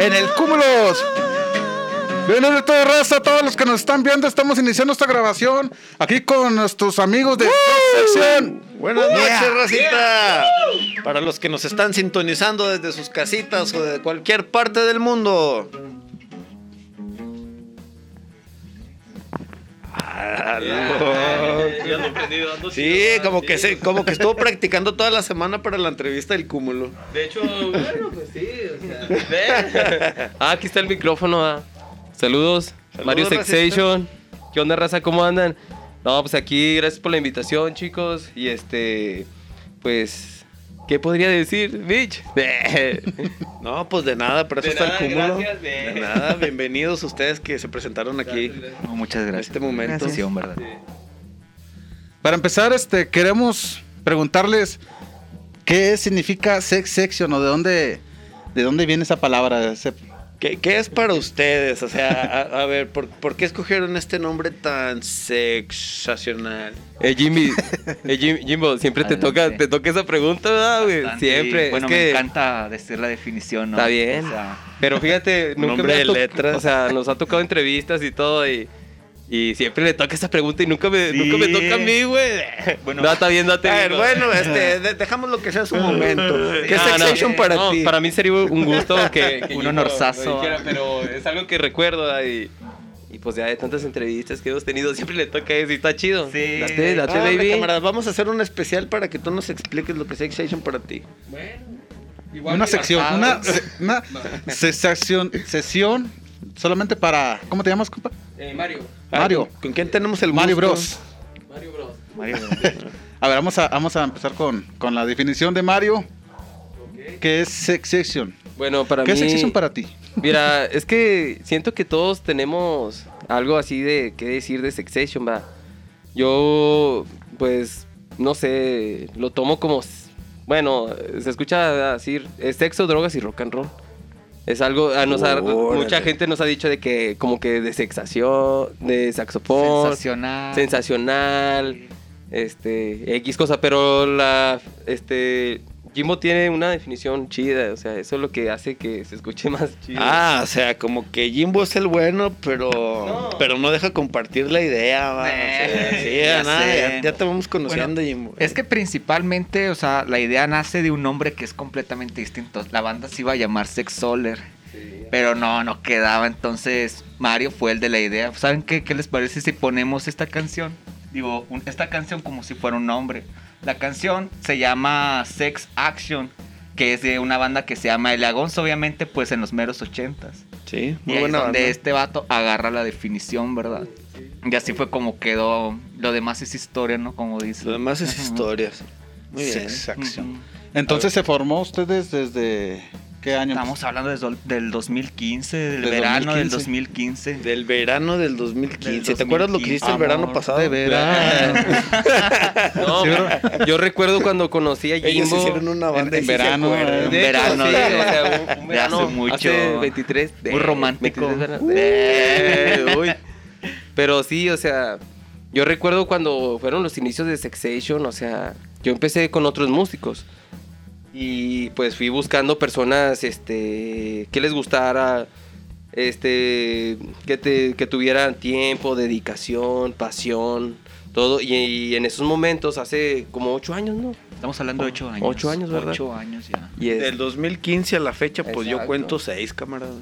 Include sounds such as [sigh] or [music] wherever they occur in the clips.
En el Cúmulos. Bienvenidos de raza, a todos los que nos están viendo, estamos iniciando esta grabación aquí con nuestros amigos de Sex Section. Buenas noches, racita. Para los que nos están sintonizando desde sus casitas o de cualquier parte del mundo. Sí, como que se, como que estuvo practicando toda la semana para la entrevista del cúmulo. De hecho, bueno, pues sí, o sea, [laughs] Ah, aquí está el micrófono. ah. Saludos, Saludos, Mario. Sexation. ¿Qué onda, raza? ¿Cómo andan? No, pues aquí, gracias por la invitación, chicos. Y este, pues, ¿qué podría decir, Mitch? [laughs] No, pues de nada, pero eso De está nada, el cúmulo. gracias, de de- nada, bienvenidos ustedes que se presentaron aquí. No, muchas gracias. este momento. Gracias, sí, ¿verdad? Para empezar, este, queremos preguntarles qué significa Sex Section o de dónde, de dónde viene esa palabra. Ese- ¿Qué, qué es para ustedes? O sea, a, a ver, ¿por, por qué escogieron este nombre tan sexacional? Eh, Jimmy, eh, Jim- Jimbo, siempre te toca, te toca esa pregunta, ¿verdad, güey? Bastante, Siempre. y, Bueno, es que, me encanta decir la definición, ¿no? Está bien. O sea, Pero fíjate, [laughs] nunca Nombre me ha de letras. O sea, nos ha tocado entrevistas y todo y, y siempre le toca esta pregunta y nunca me, Sí. nunca me toca a mí, güey. Bueno. no, está bien, date A ver, bueno, este, de- dejamos lo que sea su momento. [laughs] ¿Qué No, no, sexation para no, ti? Para mí sería un gusto que, que Un honorazo. pero es algo que recuerdo y, y pues ya de tantas entrevistas que hemos tenido siempre le toca eso y está chido. Sí. Date, date, Ah, baby. camaradas, vamos a hacer un especial para que tú nos expliques lo que es sexation para ti. una sección, una, [laughs] se- una sesión, sesión solamente para. ¿Cómo te llamas, compa? Eh, Mario. Mario. ¿Con, quién tenemos el Mario gusto? Bros. Mario Bros. Mario, [laughs] A ver, vamos a, vamos a empezar con, con la definición de Mario. ¿Qué es Sex Section? Bueno, para ¿Qué mí... es Sex Section para ti? Mira, [laughs] es que siento que todos tenemos algo así de qué decir de Sexation, va. Yo, pues, no sé, lo tomo como, bueno, se escucha decir, es sexo, drogas y rock and roll. Es algo, a nos ha- mucha gente nos ha dicho de que como que de sexación, de saxofón, sensacional. sensacional, este, X cosa, pero la, este, Jimbo tiene una definición chida, o sea, eso es lo que hace que se escuche [laughs] más chido. Ah, o sea, como que Jimbo es el bueno, pero No. pero no deja compartir la idea, va. O sea, Eh, sí, ya nada, sé. ya, ya te vamos conociendo, Jimbo. Es que principalmente, o sea, la idea nace de un nombre que es completamente distinto. La banda se iba a llamar Sex Soler, pero no, no quedaba. Entonces, Mario fue el de la idea. ¿Saben qué, qué les parece si ponemos esta canción? Digo, un- esta canción como si fuera un nombre. La canción se llama Sex Action, que es de una banda que se llama El Agonzo, obviamente, pues en los meros ochentas. Sí, Y muy es buena donde banda. este vato agarra la definición, ¿verdad? Y así fue como quedó. Lo demás es historia, ¿no? Como dice. Lo demás es historias. Muy bien. Sex Section. Ujú. Entonces, ¿se formó ustedes desde qué año? Estamos hablando de del 2015, del, Del verano del 2015. 2015. Del verano del 2015. Del ¿Te acuerdas lo que 2015, hiciste el verano pasado? de verano. [laughs] No, yo recuerdo cuando conocí a Ellos Jimbo. hicieron una banda en se verano, eh. En De hecho, verano, sí, de- o sea, un, un de hace verano mucho. hace 23 de- Muy romántico. 23 verano- Uh. Eh, uy. Pero sí, o sea, yo recuerdo cuando fueron los inicios de Sexation, o sea, yo empecé con otros músicos. Y pues fui buscando personas este que les gustara este que te que tuvieran tiempo, dedicación, pasión, todo y, y en esos momentos hace como ocho años, ¿no? Estamos hablando de 8 años. Ocho años, ¿verdad? 8 años ya. Y es- Del 2015 a la fecha, pues yo cuento seis, camarada.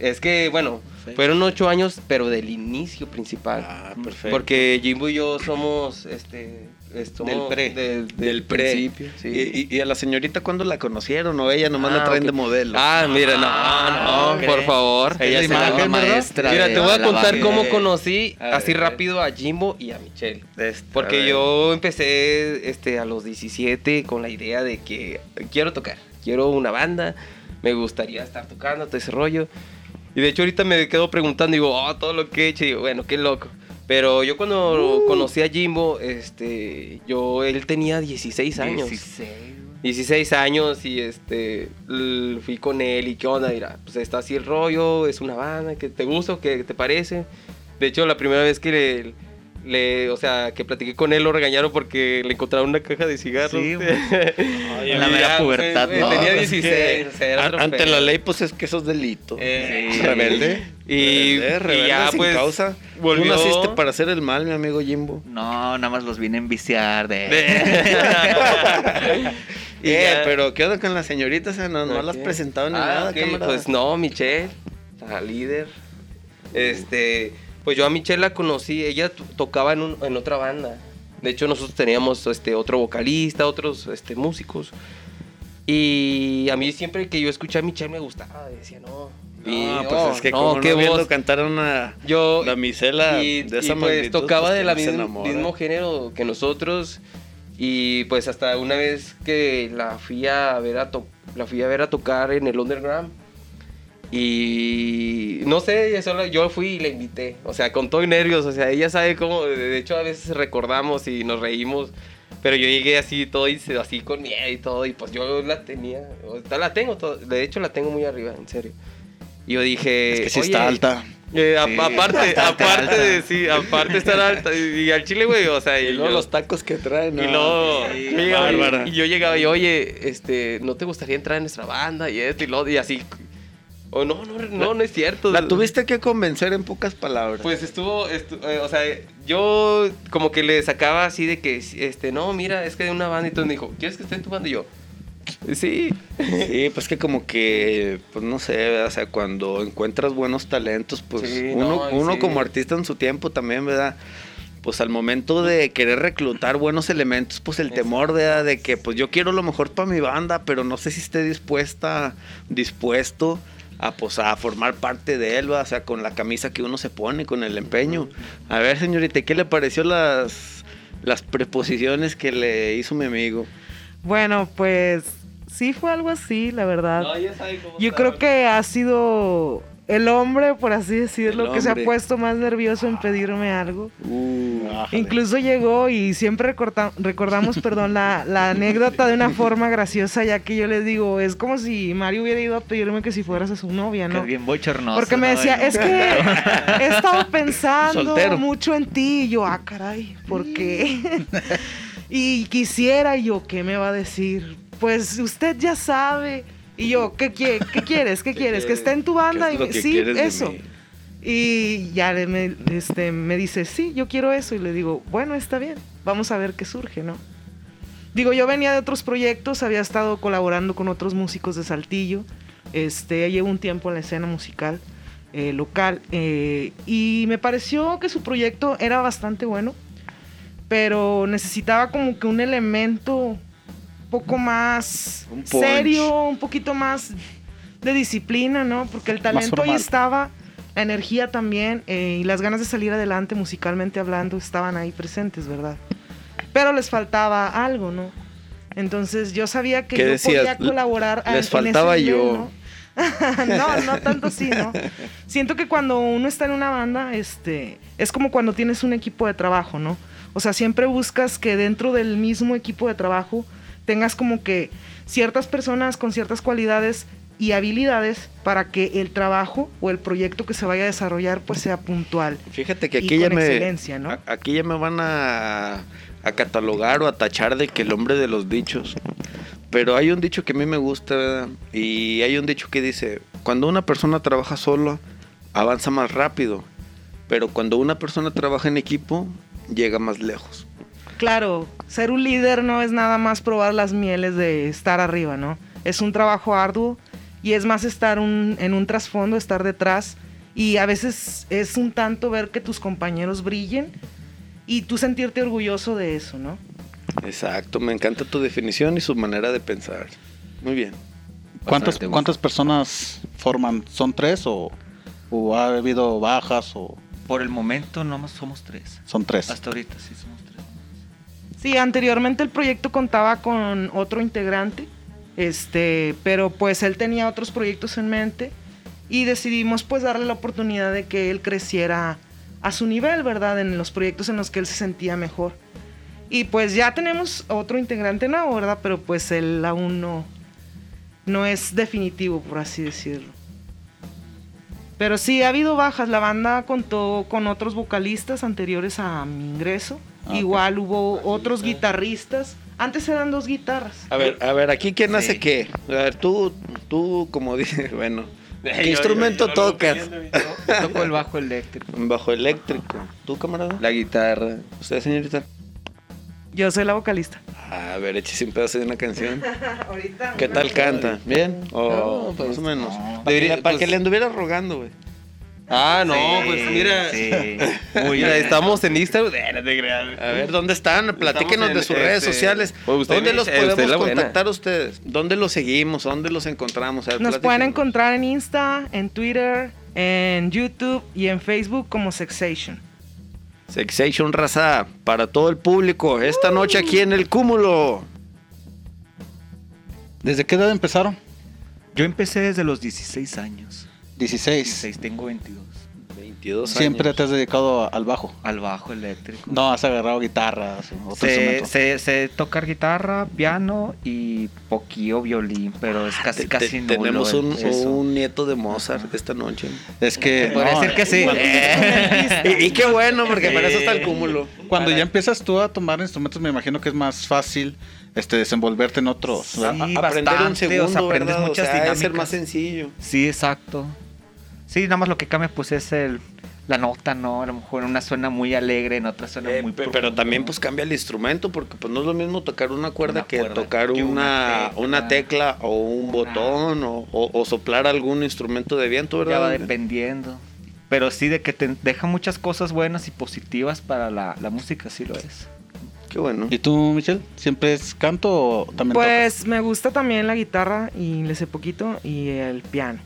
Es que, bueno, fueron ocho años, pero del inicio principal. Ah, perfecto. Porque Jimbo y yo somos, este, es- Del pre. Del, pre. principio, sí. Y, a la señorita cuándo la conocieron o ella nomás la Ah, traen ok. de modelo? Ah, mira, no, no, ok. por favor. Ella la ¿verdad? maestra. Mira, te voy a la contar cómo conocí A así ver. rápido a Jimbo y a Michelle. Este, Porque yo empecé este, a los 17 con la idea de que quiero tocar, quiero una banda, me gustaría estar tocando todo ese rollo. Y de hecho ahorita me quedo preguntando, digo, oh, todo lo que he hecho, y digo, bueno, qué loco. Pero yo cuando conocí a Jimbo, este, yo, él tenía 16 años. 16. 16 años y este fui con él y qué onda, mira, pues está así el rollo, es una banda que te gusta o que te parece. De hecho, la primera vez que le- le, o sea, que platiqué con él, lo regañaron porque le encontraron una caja de cigarros. Sí, güey. [laughs] Ay, En la Y mera pubertad, ¿no? Tenía pues, 16. que o sea, era an- otro ante la ley, pues es que eso es delito. Eh, Sí. Rebelde. Y- rebelde, y rebelde ya, sin pues, causa. volvió- Tú naciste para hacer el mal, mi amigo Jimbo. No, nada más los vine a enviciar de... [laughs] Y eh, ya- pero ¿qué onda con las señoritas? O sea, no, no las presentado ni Ah, nada. Pues no, Michelle, la líder. Este, pues yo a Michelle la conocí, ella to- tocaba en, un- en otra banda. De hecho, nosotros teníamos este, otro vocalista, otros este, músicos. Y a mí siempre que yo escuché a Michelle me gustaba, decía, no. Y, No, pues oh, es que no, como qué no viendo cantar a una Yo, damisela y, de esa y, pues magnitud, tocaba pues, de la ¿quién no se misma- mismo género que nosotros y pues hasta una vez que la fui a ver a to- la fui a ver a tocar en el underground y no sé ella sola- yo fui y la invité o sea con todo y nervios o sea ella sabe cómo de hecho a veces recordamos y nos reímos pero yo llegué así todo y así con miedo y todo y pues yo la tenía o- la tengo todo- de hecho la tengo muy arriba en serio y yo dije Es que sí "Oye, está alta. eh, a- Sí, aparte, aparte alta. de, sí, aparte de estar alta. Y, y al chile, güey, o sea, y, Y luego yo- los tacos que traen. y no. luego, Sí, yo llegaba y- bárbara. y yo llegaba y, oye, este, ¿no te gustaría entrar en nuestra banda? Y esto y lo, y así. O no, no, no, no es cierto. La tuviste que convencer en pocas palabras. Pues estuvo, estu- eh, o sea, yo como que le sacaba así de que, este, no, mira, es que de una banda y todo me dijo, ¿quieres que esté en tu banda? Y yo, sí. Sí, pues que como que, pues no sé, ¿verdad? o sea, cuando encuentras buenos talentos, pues Sí, uno, no, uno sí. como artista en su tiempo también, ¿verdad? Pues al momento de querer reclutar buenos elementos, pues el temor ¿verdad? de que pues yo quiero lo mejor para mi banda, pero no sé si esté dispuesta, dispuesto a, pues, a formar parte de él, ¿verdad? o sea, con la camisa que uno se pone, con el empeño. A ver, señorita, ¿qué le pareció las, las preposiciones que le hizo mi amigo? Bueno, pues sí fue algo así, la verdad. cómo Yo está. creo que ha sido el hombre, por así decirlo, que se ha puesto más nervioso en pedirme algo. Uh. Incluso llegó y siempre recorta- recordamos, [laughs] perdón, la, la anécdota de una forma graciosa, ya que yo les digo, es como si Mario hubiera ido a pedirme que si fueras a su novia, Que ¿no? es bien bochornoso. Porque me decía, es que [laughs] he estado pensando Soltero. mucho en ti. Y yo, ah, caray, ¿por qué? [laughs] y quisiera, y yo, ¿qué me va a decir? Pues usted ya sabe. Y yo, ¿qué, qué quieres? ¿Qué quieres? Que esté en tu banda. ¿Qué es Y me- sí, eso. Y ya me, este, me dice, sí, yo quiero eso. Y le digo, bueno, está bien, vamos a ver qué surge, ¿no? Digo, yo venía de otros proyectos, había estado colaborando con otros músicos de Saltillo. Este, llevo un tiempo en la escena musical eh, local. eh, y me pareció que su proyecto era bastante bueno, pero necesitaba como que un elemento poco más Un serio, un poquito más de disciplina, ¿no? Porque el talento ahí estaba, la energía también eh, y las ganas de salir adelante musicalmente hablando estaban ahí presentes, ¿verdad? Pero les faltaba algo, ¿no? Entonces yo sabía que ¿Qué yo decías? podía colaborar. a- Les en ese faltaba nivel, yo. ¿no? [laughs] no, no tanto así, ¿no? Siento que cuando uno está en una banda, este, es como cuando tienes un equipo de trabajo, ¿no? O sea, siempre buscas que dentro del mismo equipo de trabajo tengas como que ciertas personas con ciertas cualidades y habilidades para que el trabajo o el proyecto que se vaya a desarrollar pues sea puntual. Fíjate que Y aquí ya con me excelencia, ¿no? aquí ya me van a, a catalogar o a tachar de que el hombre de los dichos. Pero hay un dicho que a mí me gusta ¿verdad? y hay un dicho que dice, cuando una persona trabaja sola, avanza más rápido, pero cuando una persona trabaja en equipo, llega más lejos. Claro, ser un líder no es nada más probar las mieles de estar arriba, ¿no? Es un trabajo arduo y es más estar un- en un trasfondo, estar detrás. Y a veces es un tanto ver que tus compañeros brillen y tú sentirte orgulloso de eso, ¿no? Exacto, me encanta tu definición y su manera de pensar. Muy bien. ¿Cuántas, ¿Cuántas personas forman? ¿Son tres o, o ha habido bajas o Por el momento nomás somos tres. son tres? Hasta ahorita sí somos tres. Sí, anteriormente el proyecto contaba con otro integrante, este, pero pues él tenía otros proyectos en mente y decidimos pues darle la oportunidad de que él creciera a su nivel, ¿verdad? En los proyectos en los que él se sentía mejor. Y pues ya tenemos otro integrante nuevo, ¿verdad? Pero pues él aún no, no es definitivo, por así decirlo. Pero sí, ha habido bajas. La banda contó con otros vocalistas anteriores a mi ingreso. Ah. Igual hubo otros guitarristas. Antes eran dos guitarras. A ver, a ver, aquí quién hace qué. A ver, tú, tú, como dije, [laughs] bueno. [laughs] ¿Qué instrumento tocas? Tocó el bajo eléctrico. [laughs] Bajo eléctrico. ¿Tú, camarada? La guitarra. ¿Usted, señorita? Yo soy la vocalista. A ver, échese un pedazo de una canción. [laughs] Ahorita. ¿Qué tal canta? ¿Bien? ¿O No, pues, más o menos? no. Para, Debería- pues- que le anduviera rogando, güey. Ah, no, Sí, pues mira. Sí. Mira, estamos en Instagram. Eh. A ver, ¿dónde están? Platíquenos en, de sus redes este, sociales. pues, usted ¿Dónde los podemos contactar a ustedes? ¿Dónde los seguimos? ¿Dónde los encontramos? A ver, Nos pueden encontrar en Insta, en Twitter, en YouTube y en Facebook como Sexation. Sexation Raza, para todo el público, esta noche aquí en el Cúmulo. ¿Desde qué edad empezaron? Yo empecé desde los 16 años. 16. 16, tengo 22. 22 Siempre años. te has dedicado al bajo. Al bajo eléctrico. No has agarrado guitarras Sé, sé- sé tocar guitarra, piano y poquillo violín, pero es casi, Te- casi te- nulo tenemos un, un nieto de Mozart esta noche. Es que Podría no, decir que sí. [laughs] y, y qué bueno, porque para eso está el cúmulo. Cuando ya empiezas tú a tomar instrumentos, me imagino que es más fácil este desenvolverte en otros. Sí, aprender un segundo, o sea, aprendes ¿verdad? muchas o sea, debe ser dinámicas. más sencillo. Sí, exacto. Sí, nada más lo que cambia pues es el la nota, ¿no? A lo mejor en una suena muy alegre, en otra suena Eh, muy pe- pero profundo. también pues cambia el instrumento porque pues no es lo mismo tocar una cuerda Una que cuerda, tocar que una, una una tecla. o un Una- botón o, o- o soplar algún instrumento de viento, ya va ¿verdad? dependiendo. Pero sí de que te deja muchas cosas buenas y positivas para la, la música, sí lo es. Qué bueno. ¿Y tú, Michelle? ¿Siempre es canto o también Pues me gusta también la guitarra y le sé poquito y el piano.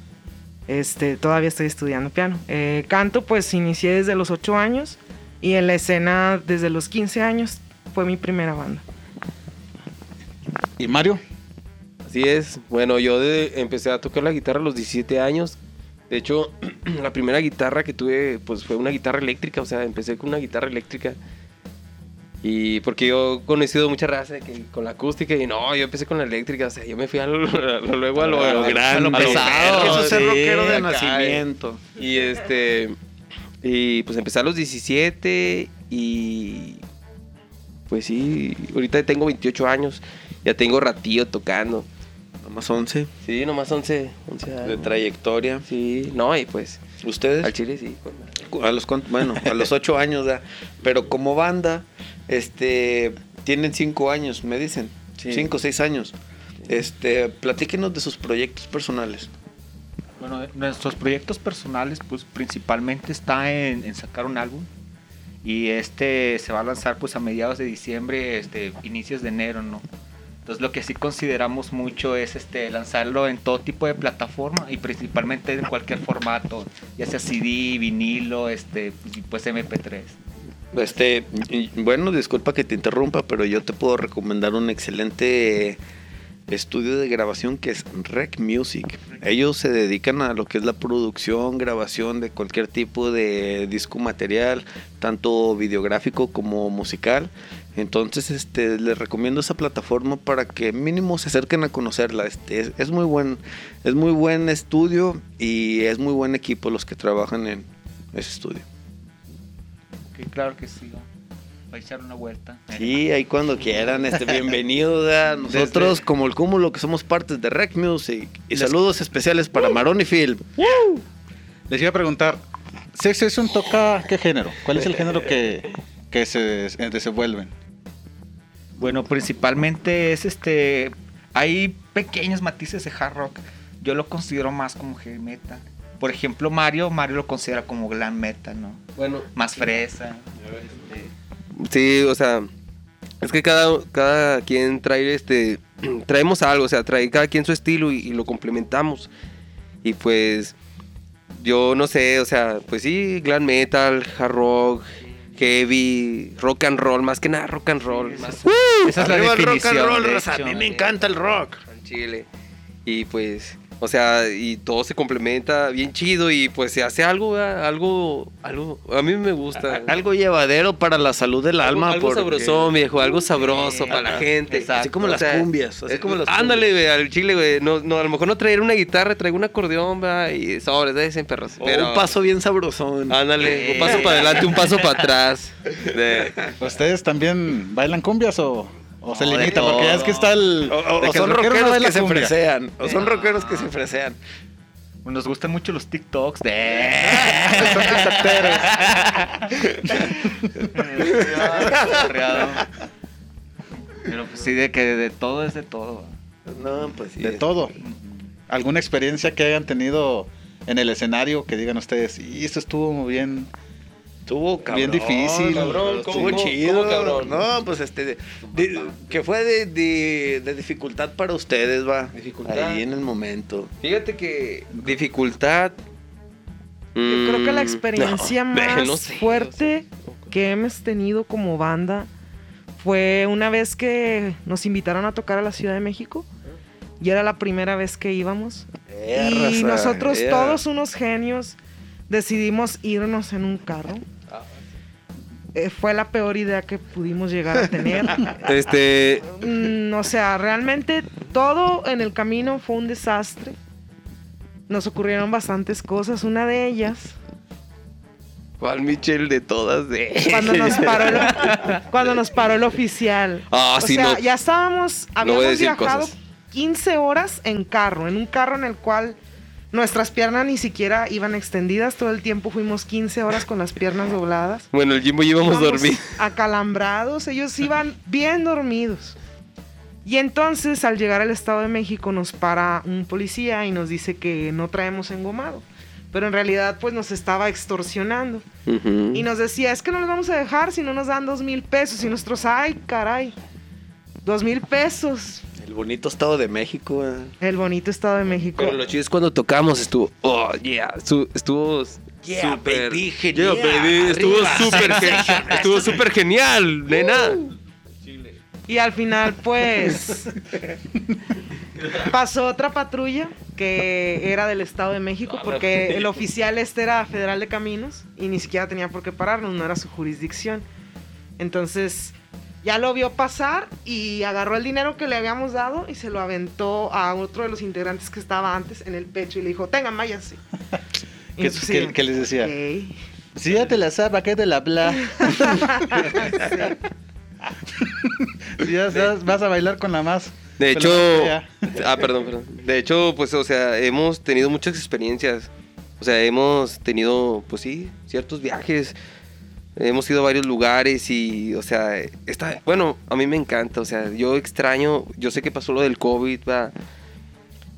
Este, todavía estoy estudiando piano. Eh, canto, pues inicié desde los 8 años y en la escena desde los 15 años fue mi primera banda. ¿Y Mario? Así es. Bueno, yo de- empecé a tocar la guitarra a los 17 años. De hecho, [clears throat] la primera guitarra que tuve, pues fue una guitarra eléctrica. O sea, empecé con una guitarra eléctrica. Y porque yo he conocido mucha raza de que con la acústica y no, yo empecé con la eléctrica. O sea, yo me fui a lo- [laughs] lo- luego a lo, a lo grande. a lo pesado, Eso es sí, rockero de acá, nacimiento. Y este. Y pues empecé a los 17 y. Pues sí, ahorita tengo 28 años. Ya tengo ratillo tocando. Nomás 11 Sí, nomás 11, 11 años. de trayectoria. Sí, no, y pues ¿Ustedes? al chile sí. A los bueno, a los 8 años, ¿verdad? pero como banda, este, tienen 5 años, me dicen. Sí. 5 o 6 años. Este, platíquenos de sus proyectos personales. Bueno, nuestros proyectos personales, pues principalmente está en, en sacar un álbum. Y este se va a lanzar pues a mediados de diciembre, este, inicios de enero, ¿no? Entonces lo que sí consideramos mucho es este lanzarlo en todo tipo de plataforma y principalmente en cualquier formato, ya sea CD, vinilo, este, pues MP3. Este, bueno, disculpa que te interrumpa, pero yo te puedo recomendar un excelente estudio de grabación que es Rec Music. Ellos se dedican a lo que es la producción, grabación de cualquier tipo de disco material, tanto videográfico como musical. Entonces, este, les recomiendo esa plataforma para que mínimo se acerquen a conocerla. Este, es, es muy buen, es muy buen estudio y es muy buen equipo los que trabajan en ese estudio. Que claro que sí, va a echar una vuelta. Sí, ahí cuando quieran, este, bienvenidos [laughs] a nosotros Desde- como el cúmulo que somos partes de Rec Music. Y saludos especiales para Marón y Film. Les iba a preguntar, ¿Sex Session toca qué género? ¿Cuál es el género que, que se eh, desenvuelven? Bueno, principalmente es este. Hay pequeños matices de hard rock. Yo lo considero más como heavy metal. Por ejemplo, Mario, Mario lo considera como glam metal, ¿no? Bueno, Más fresa. sí, o sea, es que cada, cada quien trae este. [clears throat] Traemos algo, o sea, trae cada quien su estilo y, y lo complementamos. Y pues. Yo no sé, o sea, pues sí, glam metal, hard rock, heavy, rock and roll, más que nada rock and roll. más- Esa es la Arriba el rock definición. and roll, de raza. A hecho. mí me encanta el rock. al Chile. Y pues, O sea, y todo se complementa bien chido y pues se hace algo, ¿verdad? algo, algo, a mí me gusta. Algo llevadero para la salud del Algo- alma. algo porque- sabrosón, viejo, algo sabroso para la gente. exacto. Así como O las sea, cumbias. Así eh, como las Ándale, güey, al chile, güey. No, no, a lo mejor no traer una guitarra, traigo un acordeón, ¿verdad? Y sobres, de ese perros. O Pero, un paso bien sabrosón. Ándale, un paso para adelante, un paso para atrás. [laughs] De- ¿Ustedes también bailan cumbias o, o se limita? Porque ya es que está el. O, o- o son rockero no rockeros que se fresean. O son rockeros que se fresean. Nos gustan mucho los TikToks de. [laughs] Son tiktokeros. [laughs] Pero pues sí, de que de todo es de todo. No, pues sí. De todo. ¿Alguna experiencia que hayan tenido en el escenario que digan ustedes, y esto estuvo muy bien? Estuvo cabrón. Bien difícil. Cabrón, Estuvo ¿cómo- cómo- chido. cómo cabrón? No, pues este. de- de- que fue de, de- dificultad para ustedes, va. Dificultad. Ahí en el momento. Fíjate que dificultad. Yo creo que la mm, experiencia no, [laughs] más no sé, fuerte que hemos tenido como banda fue una vez que nos invitaron a tocar a la Ciudad de México. Y era la primera vez que íbamos. Y raza, nosotros, todos unos genios, decidimos irnos en un carro. Eh, fue la peor idea que pudimos llegar a tener. [laughs] Este. Mm, o sea, realmente todo en el camino fue un desastre. Nos ocurrieron bastantes cosas. Una de ellas, Juan Michel de todas. De... cuando nos [laughs] paró el, cuando nos paró el oficial. Ah, o sí, sea, no. ya estábamos, habíamos viajado cosas. 15 horas en carro, en un carro en el cual nuestras piernas ni siquiera iban extendidas. Todo el tiempo fuimos 15 horas con las piernas dobladas. Bueno, el Jimbo íbamos Íbamos dormidos. Acalambrados, ellos iban bien dormidos. Y entonces al llegar al Estado de México nos para un policía y nos dice que no traemos engomado. Pero en realidad pues nos estaba extorsionando. Y nos decía, es que no los vamos a dejar si no nos dan dos mil pesos. Y nosotros, ay, caray, dos mil pesos. El bonito estado de México, eh. El bonito Estado de México. Pero lo chido es cuando tocamos, estuvo. Oh, yeah. estuvo. Yeah, súper- baby, genial. Yeah, baby, Estuvo súper Estuvo súper genial, nena. Y al final, pues, [laughs] pasó otra patrulla que era del Estado de México, porque el oficial este era federal de caminos y ni siquiera tenía por qué pararnos, no era su jurisdicción. Entonces, ya lo vio pasar y agarró el dinero que le habíamos dado y se lo aventó a otro de los integrantes que estaba antes en el pecho y le dijo, tengan, váyanse. [laughs] Y ¿Qué, qué- les decía? "Ok". Si ya te la sabes, ¿qué te la bla? [laughs] [laughs] Si ya sabes, vas a bailar con la más. De hecho. Ah, perdón, perdón. De hecho, pues, o sea, hemos tenido muchas experiencias. O sea, hemos tenido, pues sí, ciertos viajes. Hemos ido a varios lugares y, o sea, está, bueno, a mí me encanta. O sea, yo extraño, yo sé que pasó lo del COVID, va.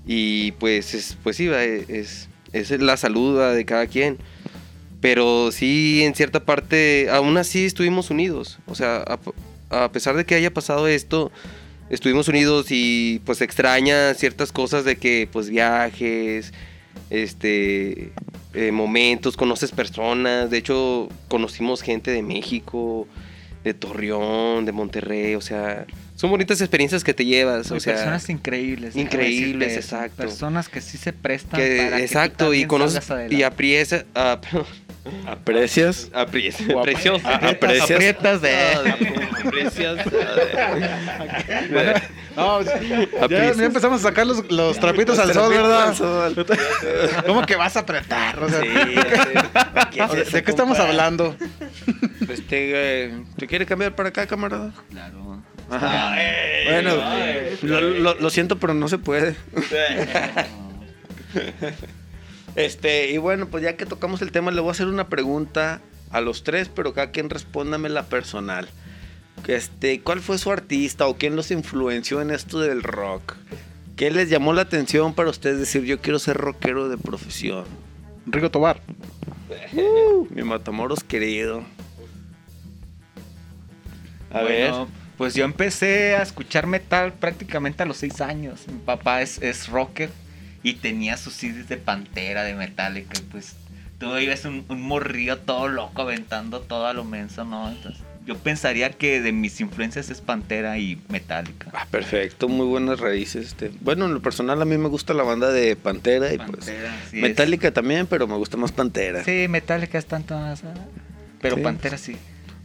Y pues, es, pues sí, va, es, es la salud va, de cada quien. Pero sí, en cierta parte, aún así estuvimos unidos. O sea, a, pesar de que haya pasado esto, estuvimos unidos y pues extraña ciertas cosas de que, pues, viajes, este, eh, momentos, conoces personas. De hecho, conocimos gente de México, de Torreón, de Monterrey. O sea, son bonitas experiencias que te llevas. O sea, personas increíbles. increíbles, decirte exacto. Personas que sí se prestan que, para que tú exacto, y también conoces y adelante. aprecias, ah, ¿Aprecias? [laughs] aprecias, Guapa. precioso. Aprecias. Aprietas de... aprecias. No, [laughs] ya, ya empezamos a sacar los, los trapitos al sol, ¿verdad? al sol. [laughs] ¿Cómo que vas a apretar? O sea, Sí, [laughs] ¿De qué estamos hablando? Este, eh, ¿te quiere cambiar para acá, camarada? Claro. Ajá. Bueno, lo, lo- lo siento, pero no se puede. Este, y bueno, pues ya que tocamos el tema, le voy a hacer una pregunta a los tres, pero cada quien respóndame la personal. Este, ¿cuál fue su artista o quién los influenció en esto del rock? ¿Qué les llamó la atención para ustedes decir yo quiero ser rockero de profesión? Rigo Tobar. [laughs] Mi Matamoros querido. A Bueno, Pues yo empecé a escuchar metal prácticamente a los seis años. Mi papá es, es rocker y tenía sus CDs de Pantera, de Metallica. y Pues tú ibas un, un morrillo todo loco aventando todo a lo menso, ¿no? Entonces yo pensaría que de mis influencias es Pantera y Metallica. Ah, perfecto, muy buenas raíces. Este. Bueno, en lo personal a mí me gusta la banda de Pantera y pues sí es. Metallica también, pero me gusta más Pantera. Sí, Metallica es tanto más. ah, Pero Sí. Pantera sí.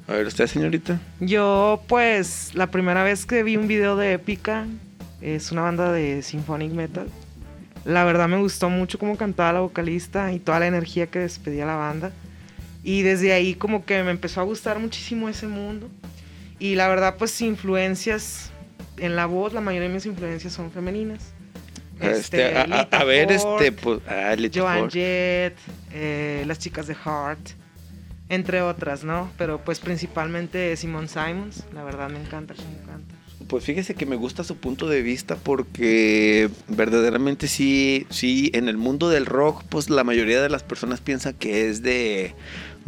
A ver, ¿usted, señorita? Yo, pues, la primera vez que vi un video de Epica, es una banda de symphonic metal. La verdad me gustó mucho cómo cantaba la vocalista y toda la energía que despedía la banda. Y desde ahí como que me empezó a gustar muchísimo ese mundo. Y la verdad, pues, influencias en la voz, la mayoría de mis influencias son femeninas. Este, a, a- ver, Ford, este, pues, ah, Joan Ford. Jett, eh, las chicas de Heart, entre otras, ¿no? Pero pues principalmente Simon Simons, la verdad me encanta cómo canta. Pues fíjese que me gusta su punto de vista porque verdaderamente sí, sí, en el mundo del rock, pues la mayoría de las personas piensan que es de...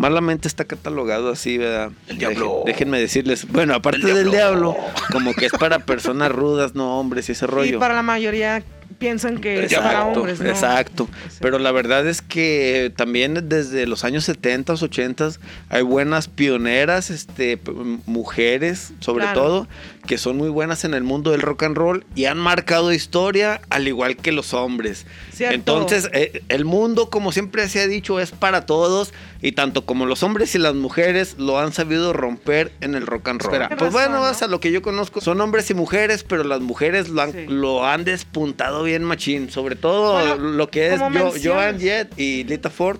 Malamente está catalogado así, ¿verdad? El diablo. Dejen- déjenme decirles, bueno, aparte del diablo, como que es para personas rudas, no hombres y ese rollo. Y para la mayoría piensan que es para Exacto, hombres, ¿no? exacto. Pero la verdad es que también desde los años 70, 80 hay buenas pioneras, este, mujeres sobre Claro. todo, que son muy buenas en el mundo del rock and roll y han marcado historia al igual que los hombres. Cierto. Entonces, eh, el mundo, como siempre se ha dicho, es para todos y tanto como los hombres y las mujeres lo han sabido romper en el rock and roll. Espera. Pues bueno, razón, hasta lo que yo conozco son hombres y mujeres, pero las mujeres lo han, Sí. lo han despuntado bien machín. Sobre todo Bueno, lo que es Jo- mencionas. Joan Jett y Lita Ford,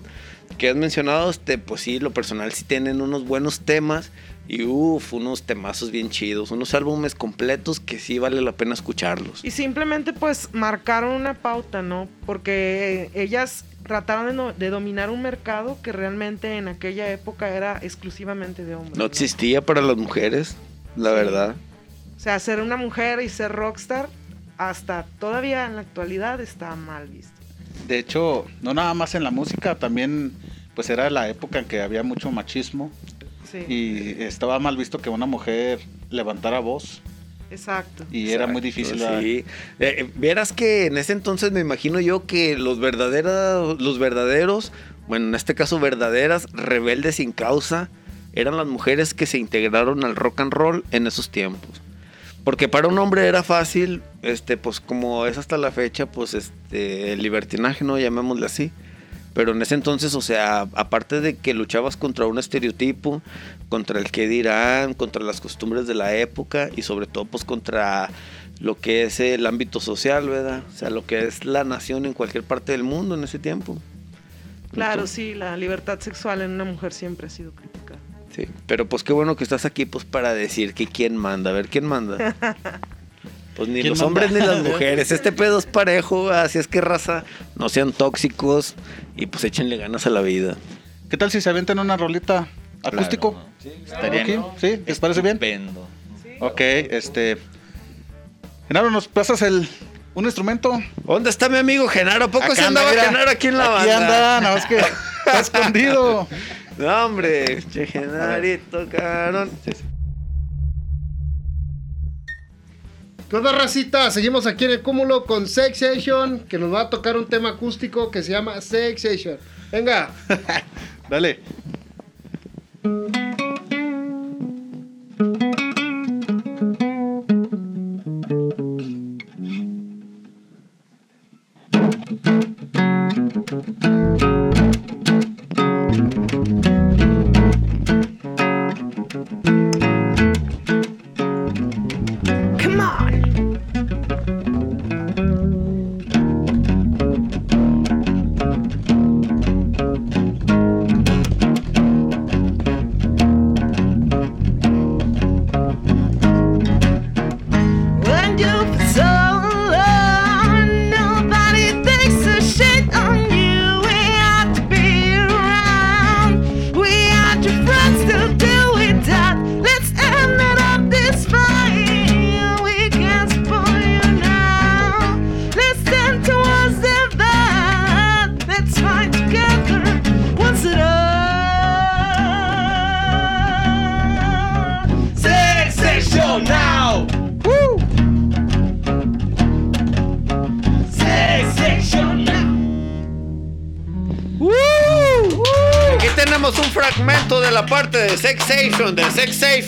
que has mencionado, este, pues sí, lo personal sí tienen unos buenos temas y uff, unos temazos bien chidos, unos álbumes completos que sí vale la pena escucharlos. Y simplemente pues marcaron una pauta, ¿no? Porque eh, ellas trataron de, no- de dominar un mercado que realmente en aquella época era exclusivamente de hombres. No existía para las mujeres, la Sí. verdad. O sea, ser una mujer y ser rockstar, hasta todavía en la actualidad está mal visto. De hecho, no nada más en la música, también pues era la época en que había mucho machismo Sí, y estaba mal visto que una mujer levantara voz exacto. y era muy difícil. Sí. Eh, eh, vieras que en ese entonces me imagino yo que los verdaderos, los verdaderos, bueno, en este caso verdaderas, rebeldes sin causa, eran las mujeres que se integraron al rock and roll en esos tiempos. Porque para un hombre era fácil, este, pues como es hasta la fecha, pues este, el libertinaje, ¿no? Llamémosle así. Pero en ese entonces, o sea, aparte de que luchabas contra un estereotipo, contra el que dirán, contra las costumbres de la época y sobre todo pues contra lo que es el ámbito social, ¿verdad? O sea, lo que es la nación en cualquier parte del mundo en ese tiempo. Claro, Entonces, sí, la libertad sexual en una mujer siempre ha sido criticada. Sí, pero pues qué bueno que estás aquí pues para decir que quién manda, a ver quién manda. [laughs] Pues ni ¿Quién los manda? hombres ni las [laughs] mujeres, este pedo es parejo, así es que raza, no sean tóxicos y pues échenle ganas a la vida. ¿Qué tal si se aventan una rolita acústico? Estaría Ok, ¿Sí? ¿Les parece bien? estupendo. Ok, este. Genaro, ¿nos pasas el un instrumento? ¿Dónde está mi amigo Genaro? ¿A poco Acá se anda, andaba mira. Genaro aquí en la Aquí banda? anda, nada más que [laughs] está escondido. No, hombre, che Genarito, carón. ¿Qué onda, racita? Seguimos aquí en el cúmulo con Sex Session, que nos va a tocar un tema acústico que se llama Sex Session. Venga. [laughs] Dale.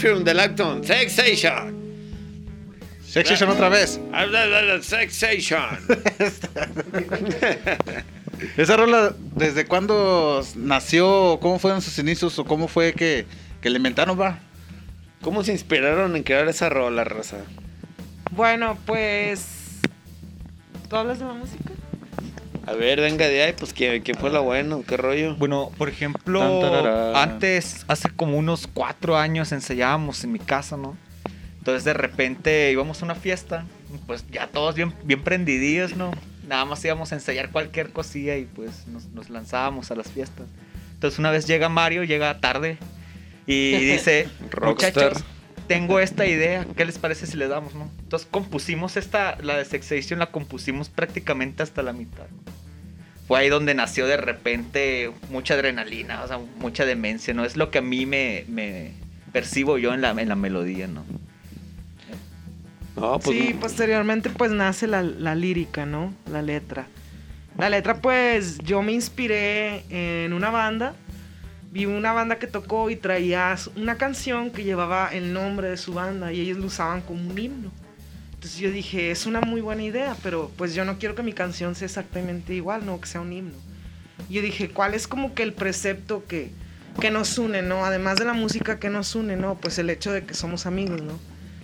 Sexation, del Acton. Sexation. Sexation otra vez. Sexation. [laughs] Esa rola, ¿desde cuándo nació? ¿Cómo fueron sus inicios? ¿O cómo fue que, que le inventaron, va? ¿Cómo se inspiraron en crear esa rola, raza? Bueno, pues. ¿Tú hablas de la música? A ver, venga de ahí, pues ¿quién, quién fue la buena? ¿Qué rollo? Bueno, por ejemplo, antes, hace como unos cuatro años ensayábamos en mi casa, ¿no? Entonces de repente íbamos a una fiesta, pues ya todos bien, bien prendidillos, ¿no? Nada más íbamos a ensayar cualquier cosilla y pues nos, nos lanzábamos a las fiestas. Entonces una vez llega Mario, llega tarde y dice, [laughs] Rockstar. muchachos, tengo esta idea, ¿qué les parece si le damos, no? Entonces compusimos esta, la de Sexation la compusimos prácticamente hasta la mitad. Fue ahí donde nació de repente mucha adrenalina, o sea, mucha demencia, ¿no? Es lo que a mí me, me percibo yo en la, en la melodía, ¿no? No, pues sí, posteriormente pues nace la, la lírica, ¿no? La letra. La letra pues yo me inspiré en una banda. Vi una banda que tocó y traía una canción que llevaba el nombre de su banda y ellos lo usaban como un himno. Entonces yo dije, es una muy buena idea, pero pues yo no quiero que mi canción sea exactamente igual, no que sea un himno. Yo dije, ¿cuál es como que el precepto que, que nos une, no? Además de la música que nos une, ¿no? Pues el hecho de que somos amigos, ¿no?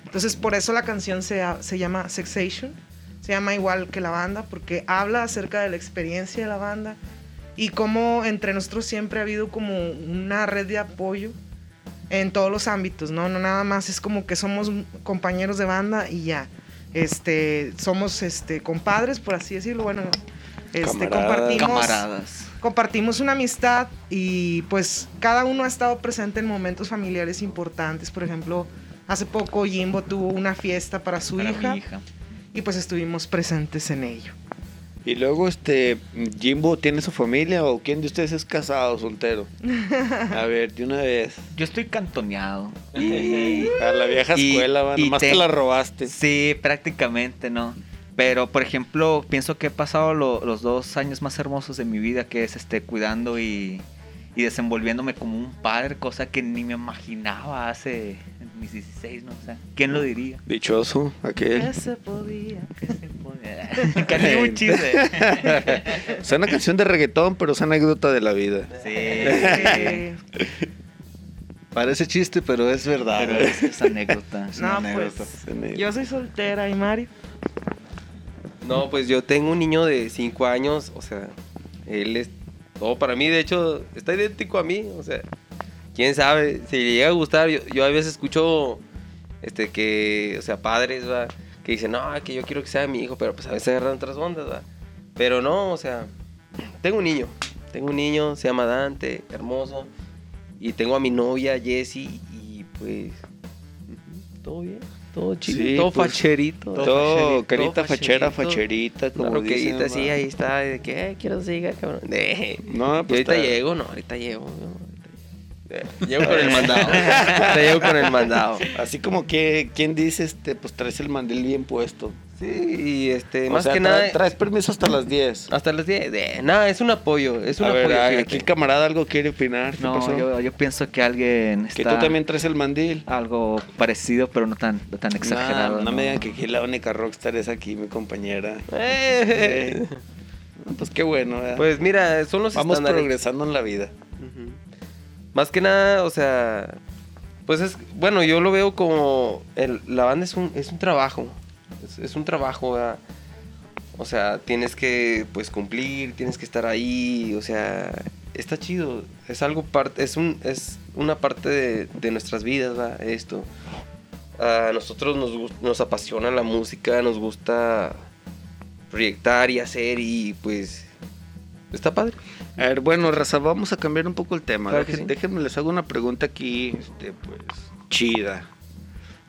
Entonces por eso la canción se, se llama Sexation, se llama igual que la banda, porque habla acerca de la experiencia de la banda y cómo entre nosotros siempre ha habido como una red de apoyo en todos los ámbitos, ¿no? No nada más es como que somos compañeros de banda y ya. Este, somos este compadres, por así decirlo, bueno, este Camaradas. compartimos Camaradas. compartimos una amistad y pues cada uno ha estado presente en momentos familiares importantes. Por ejemplo, hace poco Jimbo tuvo una fiesta para su Para hija, mi hija. y pues estuvimos presentes en ello. Y luego, este, Jimbo tiene su familia o quién de ustedes es casado, soltero? [laughs] A ver, de una vez. Yo estoy cantoneado. A la vieja escuela, va, y nomás te- te la robaste. Sí, prácticamente, ¿no? Pero, por ejemplo, pienso que he pasado lo- los dos años más hermosos de mi vida, que es este cuidando y, y desenvolviéndome como un padre, cosa que ni me imaginaba hace mis 16, ¿no? O sea, ¿quién lo diría? Dichoso, aquel. se podía. [laughs] Casi un chiste. [laughs] Es una canción de reggaetón, pero es anécdota de la vida. Sí, [laughs] Parece chiste, pero es verdad. pero es, es anécdota. Es no, anécdota. pues yo soy soltera y Mari. No, pues yo tengo un niño de 5 años, o sea, él es todo para mí, de hecho, está idéntico a mí, o sea, quién sabe, si le llega a gustar, yo, yo a veces escucho, este, que, o sea, padres, ¿va? que dicen, no, que yo quiero que sea mi hijo, pero pues a veces agarran otras ondas, ¿va? pero no, o sea, tengo un niño, tengo un niño, se llama Dante, hermoso, y tengo a mi novia Jessie, y pues, todo bien. Todo chido, Sí, todo pues, facherito. Todo, facherito, carita fachera, facherito. facherita, Una como dicen, roquerita así, va. ahí está, de que, "Eh, quiero siga, cabrón. Eh, [laughs] No, pues ahorita está- llego, no, ahorita llego. no, ahorita llego. Eh, Llego con el [laughs] mandado. ahorita llego con el mandado. Así como que, ¿quién dice, este, pues traes el mandil bien puesto? Sí, y este, O más sea, que nada, Traes permiso hasta las 10. hasta las 10. de- Nada, es un apoyo, es un A ver, apoyo. ay, aquí el camarada algo quiere opinar. ¿Qué No, pasó? yo, yo pienso que alguien Que está tú también traes el mandil. algo parecido, pero no tan, no tan exagerado. Nah, no, me digan que aquí la única rockstar es aquí, mi compañera. [laughs] Eh, No, Pues qué bueno, ¿verdad? Pues mira, son los Vamos estándares. progresando en la vida. Más que nada, o sea, pues es, bueno, yo lo veo como, el- la banda es un, es un trabajo, es, es un trabajo, ¿verdad? o sea, tienes que, pues, cumplir, tienes que estar ahí, o sea, está chido, es algo parte, es un, es una parte de, de nuestras vidas. Esto. A nosotros nos, nos apasiona la música, nos gusta proyectar y hacer y pues está padre. A ver, bueno, Raza, vamos a cambiar un poco el tema. Claro sí. Déjenme les hago una pregunta aquí, este, pues, chida.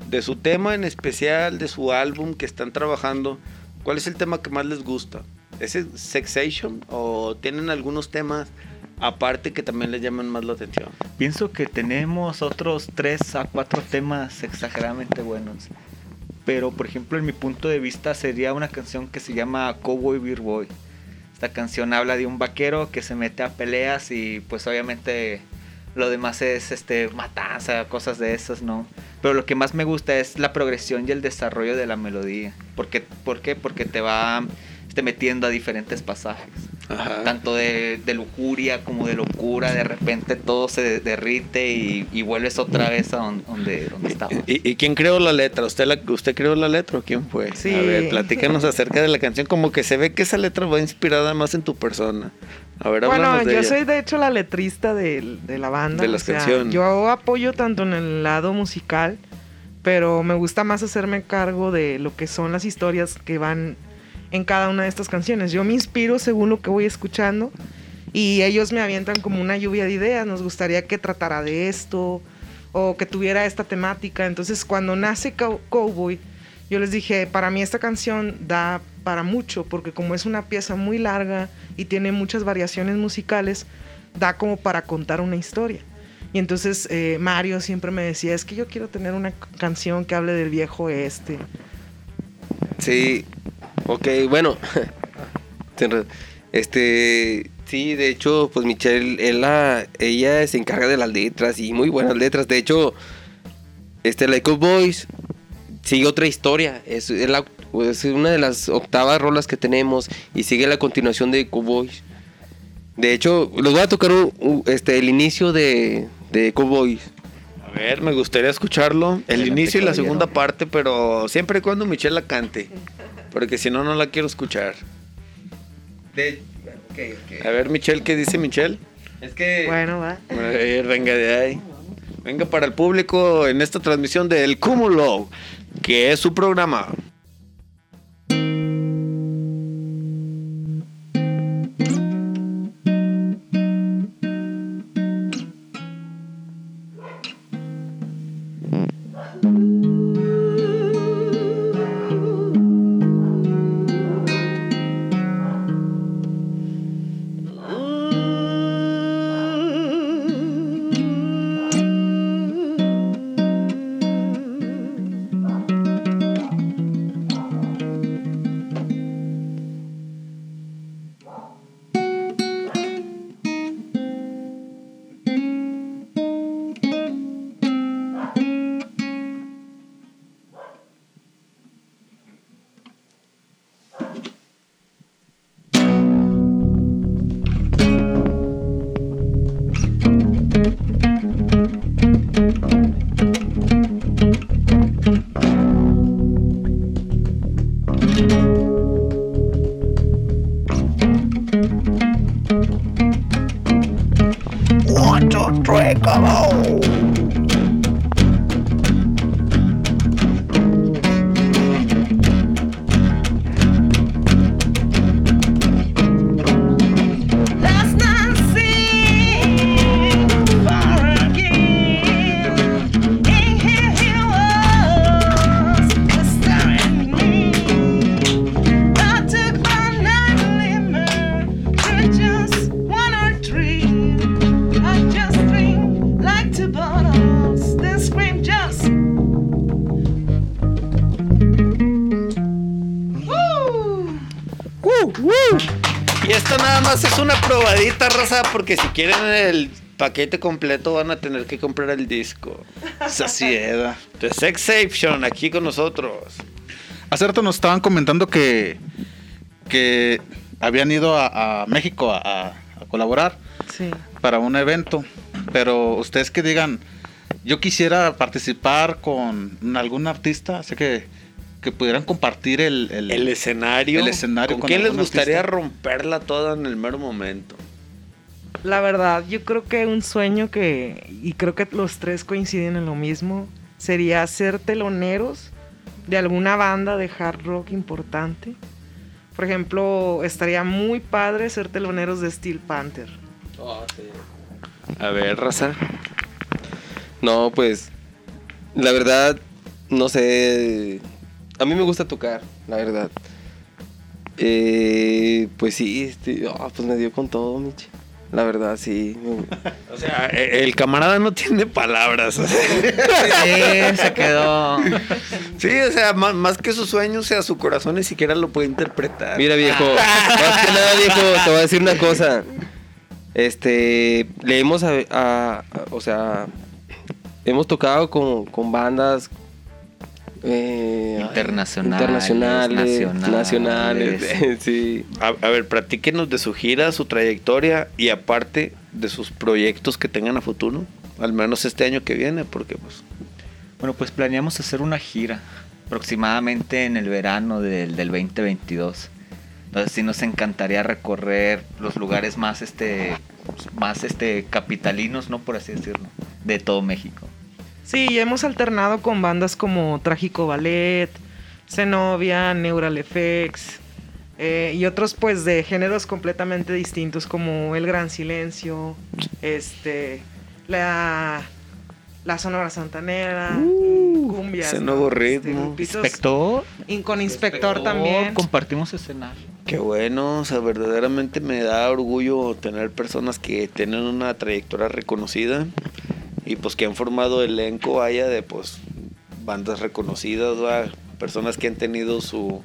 De su tema en especial, de su álbum que están trabajando, ¿cuál es el tema que más les gusta? ¿Es Sexation o tienen algunos temas aparte que también les llaman más la atención? Pienso que tenemos otros tres a cuatro temas exageradamente buenos. Pero, por ejemplo, en mi punto de vista sería una canción que se llama Cowboy Beer Boy. Esta canción habla de un vaquero que se mete a peleas y pues obviamente Lo demás es este matanza, cosas de esas, ¿no? Pero lo que más me gusta es la progresión y el desarrollo de la melodía. ¿Por qué? Porque te va este, metiendo a diferentes pasajes. Ajá. Tanto de, de lujuria como de locura. De repente todo se derrite y, y vuelves otra vez a don- donde, donde estabas. ¿Y, y quién creó la letra? ¿Usted, la, ¿Usted creó la letra o quién fue? Sí. A ver, platícanos acerca de la canción. Como que se ve que esa letra va inspirada más en tu persona. A ver, Bueno, de yo ella. soy de hecho la letrista de, de la banda. De las o sea, canciones. Yo apoyo tanto en el lado musical, pero me gusta más hacerme cargo de lo que son las historias que van en cada una de estas canciones. Yo me inspiro según lo que voy escuchando y ellos me avientan como una lluvia de ideas. Nos gustaría que tratara de esto o que tuviera esta temática. Entonces, cuando nace Cow- Cowboy, yo les dije, para mí esta canción da para mucho, porque como es una pieza muy larga y tiene muchas variaciones musicales, da como para contar una historia. Y entonces eh, Mario siempre me decía, es que yo quiero tener una canción que hable del viejo este. Sí, ok, bueno. [laughs] Este, sí, de hecho, pues Michelle, él la- ella se encarga de las letras y muy buenas letras. De hecho, este Like Boys sigue otra historia. Es, una de las octavas rolas que tenemos y sigue la continuación de Cowboys. De hecho, les voy a tocar un- este, el inicio de, de Cowboys. A ver, me gustaría escucharlo. El Adelante, inicio y la segunda parte, pero siempre y cuando Michelle la cante. Porque si no, no la quiero escuchar. De, A ver, Michelle, ¿qué dice Michelle? Es que... Bueno, va. A ver, venga de ahí. Venga para el público en esta transmisión del Cúmulo, que es su programa. Probadita, raza, porque si quieren el paquete completo van a tener que comprar el disco. Saciedad. The Sexception, aquí con nosotros. Hace rato nos estaban comentando que, que habían ido a, a México a, a- a colaborar Sí. para un evento. Pero ustedes que digan, yo quisiera participar con algún artista, así que, que pudieran compartir el, el- El escenario. El escenario ¿Con con quién les gustaría artista. romperla toda en el mero momento? La verdad, yo creo que un sueño que, y creo que los tres coinciden en lo mismo, sería ser teloneros de alguna banda de hard rock importante. Por ejemplo, estaría muy padre ser teloneros de Steel Panther. A ver, raza. No, pues la verdad, no sé. A mí me gusta tocar, la verdad. Eh, pues sí, este, ah, pues me dio con todo, Michi. La verdad, sí. O sea, e- el camarada no tiene palabras. [laughs] Sí, se quedó. Sí, o sea, más, más que su sueño, o sea, su corazón ni siquiera lo puede interpretar. Mira, viejo, más que nada, viejo, te voy a decir una cosa. Este, le hemos, a, a- a- o sea, hemos tocado con, con bandas eh, Internacionales, internacionales, nacionales. nacionales, [laughs] sí. A, a ver, platíquenos de su gira, su trayectoria y aparte de sus proyectos que tengan a futuro. Al menos este año que viene, porque pues... Bueno, pues planeamos hacer una gira aproximadamente en el verano del, del 2022. Entonces sí nos encantaría recorrer los lugares más este más este capitalinos, no por así decirlo, de todo México. Sí, hemos alternado con bandas como Trágico Ballet, Zenobia, Neural Effects eh, y otros pues de géneros completamente distintos como El Gran Silencio, este, la, la Sonora Santanera, y cumbias. ese nuevo Este, ritmo. Inspector, y con Inspector también. compartimos escenario. Qué bueno, o sea, verdaderamente me da orgullo tener personas que tienen una trayectoria reconocida y pues que han formado elenco, vaya, de pues bandas reconocidas, personas que han tenido su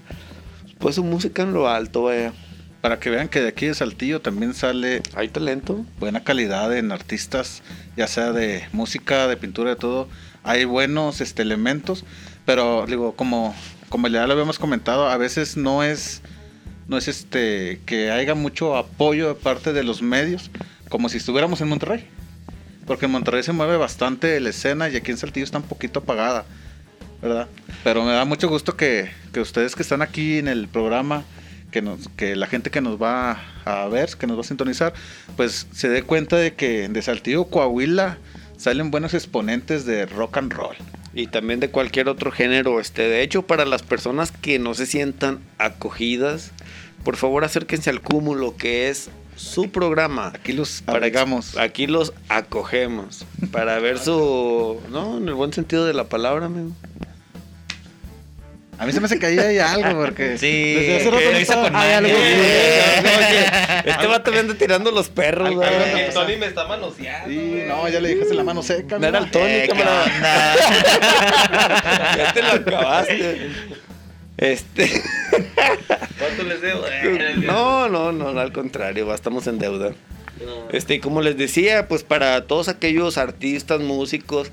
pues su música en lo alto, vaya. Para que vean que de aquí de Saltillo también sale Hay talento. buena calidad en artistas, ya sea de música, de pintura, de todo. Hay buenos este, elementos, pero digo, como, como ya lo habíamos comentado, a veces no es, no es este que haya mucho apoyo de parte de los medios, como si estuviéramos en Monterrey. Porque en Monterrey se mueve bastante la escena y aquí en Saltillo está un poquito apagada, ¿verdad? Pero me da mucho gusto que, que ustedes que están aquí en el programa, que, nos, que la gente que nos va a ver, que nos va a sintonizar, pues se dé cuenta de que de Saltillo, Coahuila, salen buenos exponentes de rock and roll. Y también de cualquier otro género. Este, de hecho, para las personas que no se sientan acogidas, por favor acérquense al cúmulo, que es su programa. Aquí los Para agregamos. Aquí los acogemos. Para ver su. No, en el buen sentido de la palabra, amigo. A mí se me hace que ahí hay algo, porque [laughs] Sí, desde hace rato lo hizo con hay algo. Este vato me anda tirando los perros, güey. Tony me está manoseando. Sí, no, ya le dejaste la mano seca. No era el Tony, Eh, ¿qué cámara. [laughs] onda? Ya te lo acabaste. Este. ¿Cuánto [laughs] les debo? No, no, no, al contrario, estamos en deuda. Este, como les decía, pues para todos aquellos artistas, músicos,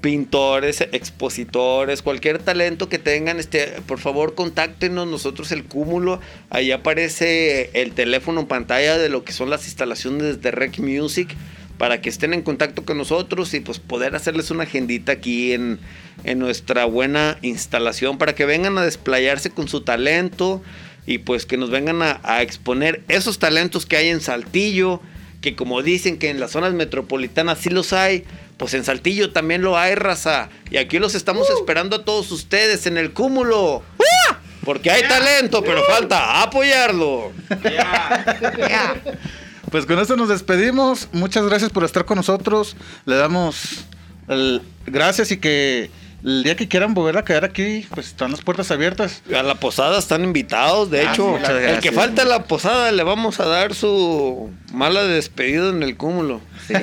pintores, expositores, cualquier talento que tengan, este, por favor, contáctenos, nosotros el cúmulo, ahí aparece el teléfono en pantalla de lo que son las instalaciones de Rec Music para que estén en contacto con nosotros y pues poder hacerles una agendita aquí en, en nuestra buena instalación para que vengan a desplayarse con su talento y pues que nos vengan a, a exponer esos talentos que hay en Saltillo, que como dicen que en las zonas metropolitanas sí los hay, pues en Saltillo también lo hay, raza. Y aquí los estamos esperando a todos ustedes en el cúmulo. Porque hay talento, pero falta apoyarlo. Pues con esto nos despedimos. Muchas gracias por estar con nosotros. Le damos el- gracias y que el día que quieran volver a quedar aquí, pues están las puertas abiertas. A la posada están invitados, de Ah, hecho. el que falta a la posada le vamos a dar su mala despedida en el cúmulo. Sí. [laughs]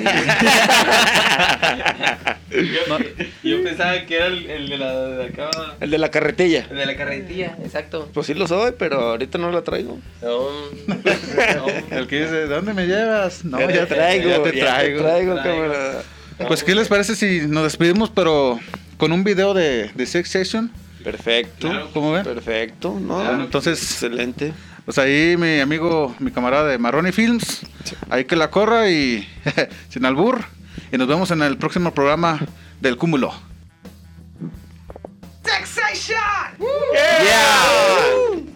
Yo pensaba que era el, el de la de acá. El de la carretilla. El de la carretilla, exacto. Pues sí lo soy, pero ahorita no la traigo. No, [laughs] El que dice, ¿de dónde me llevas? No, ya, te traigo, ya te traigo. traigo, Traigo. cámara. Pues, ¿qué les parece si nos despedimos, pero con un video de, de Sex Session? Perfecto. ¿Cómo ven? Perfecto, ¿no? Claro, entonces- Excelente. Pues ahí mi amigo, mi camarada de Marroni Films, ahí que la corra y [laughs] sin albur. Y nos vemos en el próximo programa del Cúmulo. Taxation! Come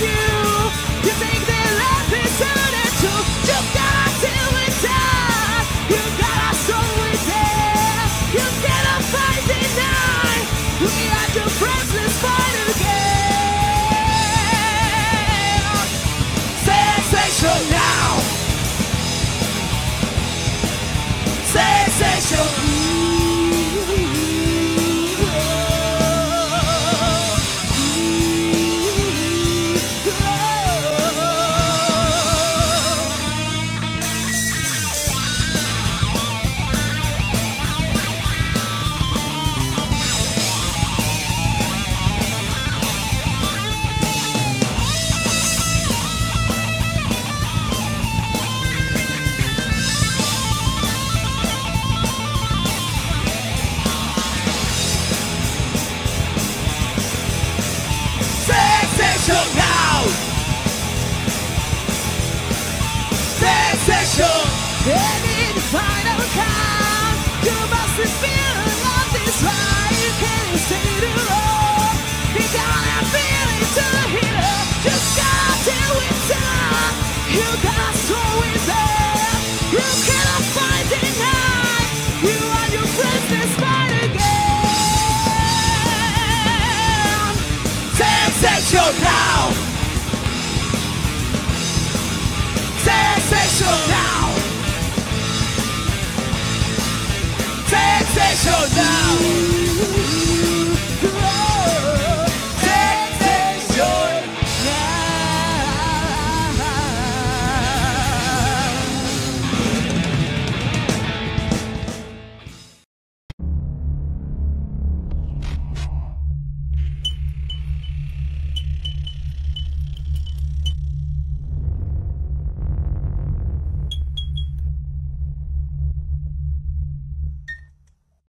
you.